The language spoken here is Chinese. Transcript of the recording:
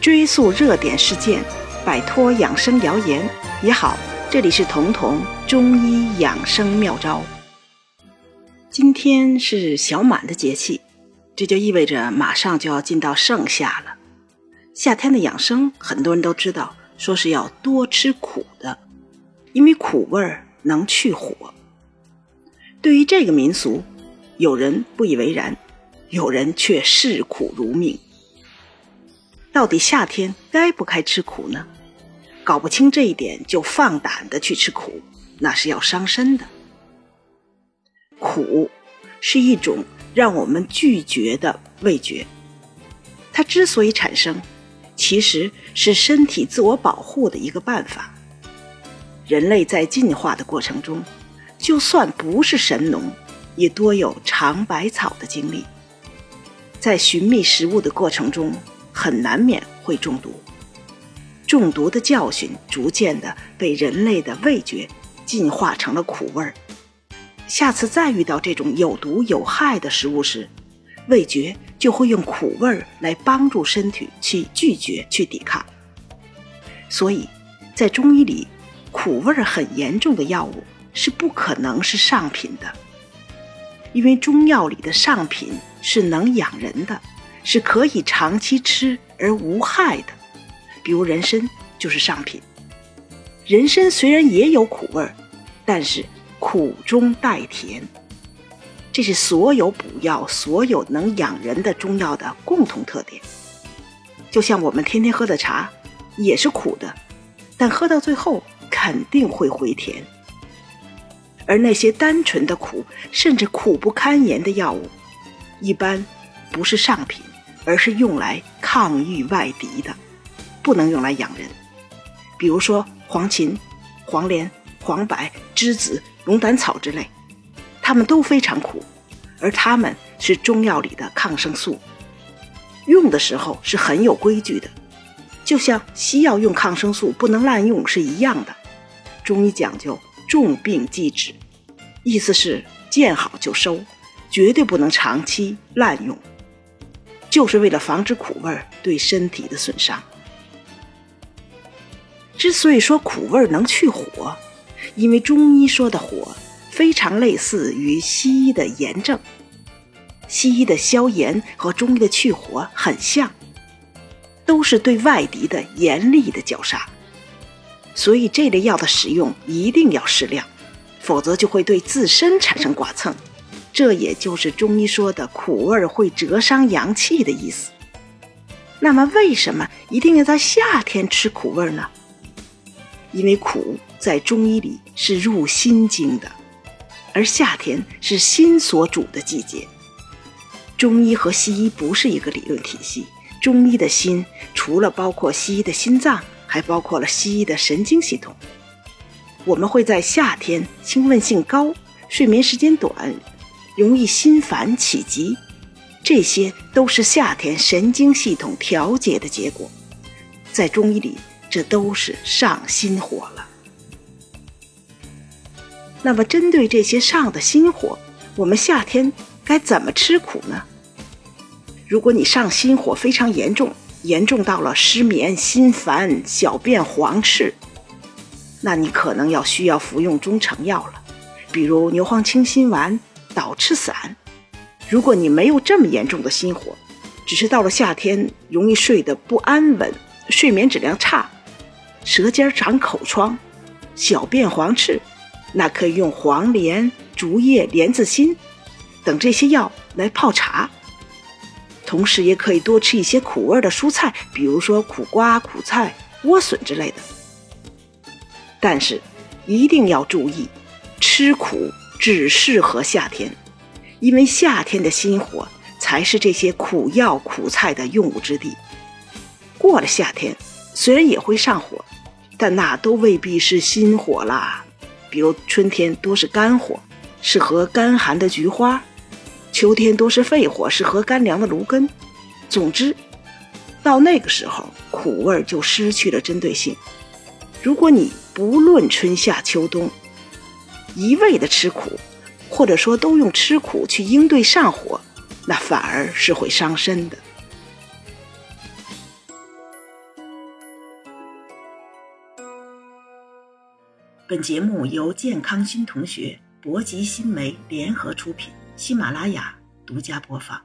追溯热点事件，摆脱养生谣言也好。这里是彤彤中医养生妙招。今天是小满的节气，这就意味着马上就要进到盛夏了。夏天的养生，很多人都知道，说是要多吃苦的，因为苦味能去火。对于这个民俗，有人不以为然，有人却视苦如命。到底夏天该不该吃苦呢？搞不清这一点就放胆的去吃苦，那是要伤身的。苦是一种让我们拒绝的味觉，它之所以产生，其实是身体自我保护的一个办法。人类在进化的过程中，就算不是神农，也多有尝百草的经历。在寻觅食物的过程中，很难免会中毒。中毒的教训逐渐的被人类的味觉进化成了苦味儿。下次再遇到这种有毒有害的食物时，味觉就会用苦味儿来帮助身体去拒绝、去抵抗。所以，在中医里，苦味儿很严重的药物是不可能是上品的，因为中药里的上品是能养人的，是可以长期吃而无害的。比如人参就是上品。人参虽然也有苦味儿，但是苦中带甜，这是所有补药、所有能养人的中药的共同特点。就像我们天天喝的茶，也是苦的，但喝到最后肯定会回甜。而那些单纯的苦，甚至苦不堪言的药物，一般不是上品，而是用来抗御外敌的。不能用来养人，比如说黄芩、黄连、黄柏、栀子、龙胆草之类，它们都非常苦，而它们是中药里的抗生素，用的时候是很有规矩的，就像西药用抗生素不能滥用是一样的。中医讲究重病忌止，意思是见好就收，绝对不能长期滥用，就是为了防止苦味儿对身体的损伤。之所以说苦味儿能去火，因为中医说的火非常类似于西医的炎症。西医的消炎和中医的去火很像，都是对外敌的严厉的绞杀。所以这类药的使用一定要适量，否则就会对自身产生剐蹭。这也就是中医说的苦味会折伤阳气的意思。那么为什么一定要在夏天吃苦味呢？因为苦在中医里是入心经的，而夏天是心所主的季节。中医和西医不是一个理论体系，中医的心除了包括西医的心脏，还包括了西医的神经系统。我们会在夏天兴奋性高、睡眠时间短、容易心烦起急，这些都是夏天神经系统调节的结果。在中医里。这都是上心火了。那么，针对这些上的心火，我们夏天该怎么吃苦呢？如果你上心火非常严重，严重到了失眠、心烦、小便黄赤，那你可能要需要服用中成药了，比如牛黄清心丸、导赤散。如果你没有这么严重的心火，只是到了夏天容易睡得不安稳，睡眠质量差。舌尖长口疮，小便黄赤，那可以用黄连、竹叶、莲子心等这些药来泡茶。同时，也可以多吃一些苦味的蔬菜，比如说苦瓜、苦菜、莴笋之类的。但是，一定要注意，吃苦只适合夏天，因为夏天的心火才是这些苦药苦菜的用武之地。过了夏天，虽然也会上火。但那都未必是心火啦，比如春天多是肝火，适合干寒的菊花；秋天多是肺火，适合干凉的芦根。总之，到那个时候，苦味就失去了针对性。如果你不论春夏秋冬，一味的吃苦，或者说都用吃苦去应对上火，那反而是会伤身的。本节目由健康新同学、博吉新媒联合出品，喜马拉雅独家播放。